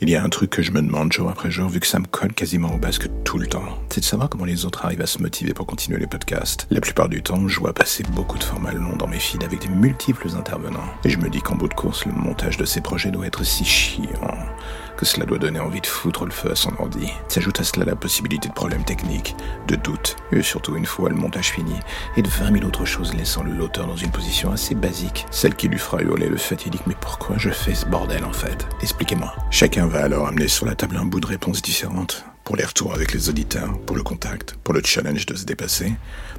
Il y a un truc que je me demande jour après jour, vu que ça me colle quasiment au basque tout le temps. C'est de savoir comment les autres arrivent à se motiver pour continuer les podcasts. La plupart du temps, je vois passer beaucoup de formats longs dans mes feeds avec des multiples intervenants. Et je me dis qu'en bout de course, le montage de ces projets doit être si chiant que cela doit donner envie de foutre le feu à son ordi. S'ajoute à cela la possibilité de problèmes techniques, de doutes, et surtout une fois le montage fini, et de 20 000 autres choses laissant l'auteur dans une position assez basique, celle qui lui fera hurler le fatidique mais pourquoi je fais ce bordel en fait? Expliquez-moi. Chacun va alors amener sur la table un bout de réponse différente. Pour les retours avec les auditeurs, pour le contact, pour le challenge de se dépasser,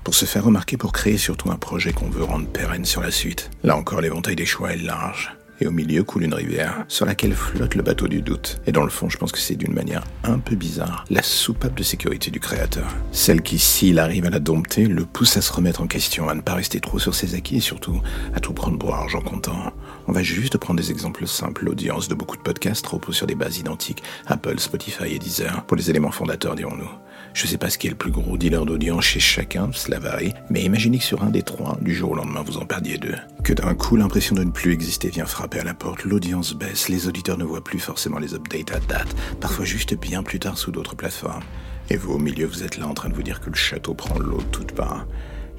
pour se faire remarquer, pour créer surtout un projet qu'on veut rendre pérenne sur la suite. Là encore, l'éventail des choix est large et au milieu coule une rivière sur laquelle flotte le bateau du doute. Et dans le fond, je pense que c'est d'une manière un peu bizarre la soupape de sécurité du créateur. Celle qui, s'il arrive à la dompter, le pousse à se remettre en question, à ne pas rester trop sur ses acquis et surtout à tout prendre pour argent comptant. On va juste prendre des exemples simples. L'audience de beaucoup de podcasts repose sur des bases identiques. Apple, Spotify et Deezer, pour les éléments fondateurs, dirons-nous. Je sais pas ce qui est le plus gros dealer d'audience chez chacun, cela varie, mais imaginez que sur un des trois, du jour au lendemain, vous en perdiez deux. Que d'un coup, l'impression de ne plus exister vient frapper à la porte, l'audience baisse, les auditeurs ne voient plus forcément les updates à date, parfois juste bien plus tard sous d'autres plateformes. Et vous, au milieu, vous êtes là en train de vous dire que le château prend l'eau de toutes parts.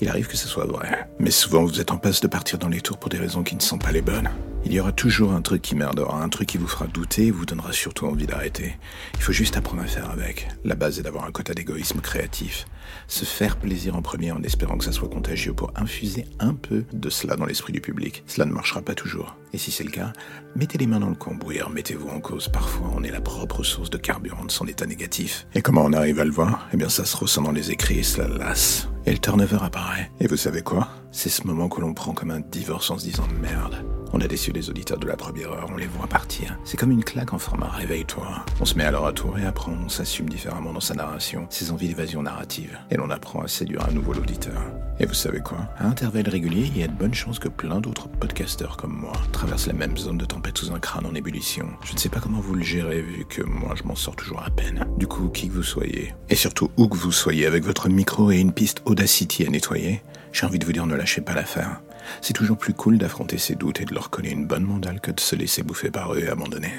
Il arrive que ce soit vrai. Mais souvent, vous êtes en passe de partir dans les tours pour des raisons qui ne sont pas les bonnes. Il y aura toujours un truc qui merdera, un truc qui vous fera douter et vous donnera surtout envie d'arrêter. Il faut juste apprendre à faire avec. La base est d'avoir un quota d'égoïsme créatif. Se faire plaisir en premier en espérant que ça soit contagieux pour infuser un peu de cela dans l'esprit du public. Cela ne marchera pas toujours. Et si c'est le cas, mettez les mains dans le cambouis, mettez-vous en cause. Parfois, on est la propre source de carburant de son état négatif. Et comment on arrive à le voir? Eh bien, ça se ressent dans les écrits et cela lasse. Et le turnover apparaît. Et vous savez quoi? C'est ce moment que l'on prend comme un divorce en se disant merde. On a déçu les auditeurs de la première heure, on les voit partir. C'est comme une claque en format réveille-toi. On se met alors à tour et après on s'assume différemment dans sa narration, ses envies d'évasion narrative. Et l'on apprend à séduire à nouveau l'auditeur. Et vous savez quoi? À intervalles réguliers, il y a de bonnes chances que plein d'autres podcasteurs comme moi traversent la même zone de tempête sous un crâne en ébullition. Je ne sais pas comment vous le gérez vu que moi je m'en sors toujours à peine. Du coup, qui que vous soyez, et surtout où que vous soyez avec votre micro et une piste Audacity à nettoyer, j'ai envie de vous dire ne lâchez pas l'affaire. C'est toujours plus cool d'affronter ses doutes et de leur coller une bonne mandale que de se laisser bouffer par eux et abandonner.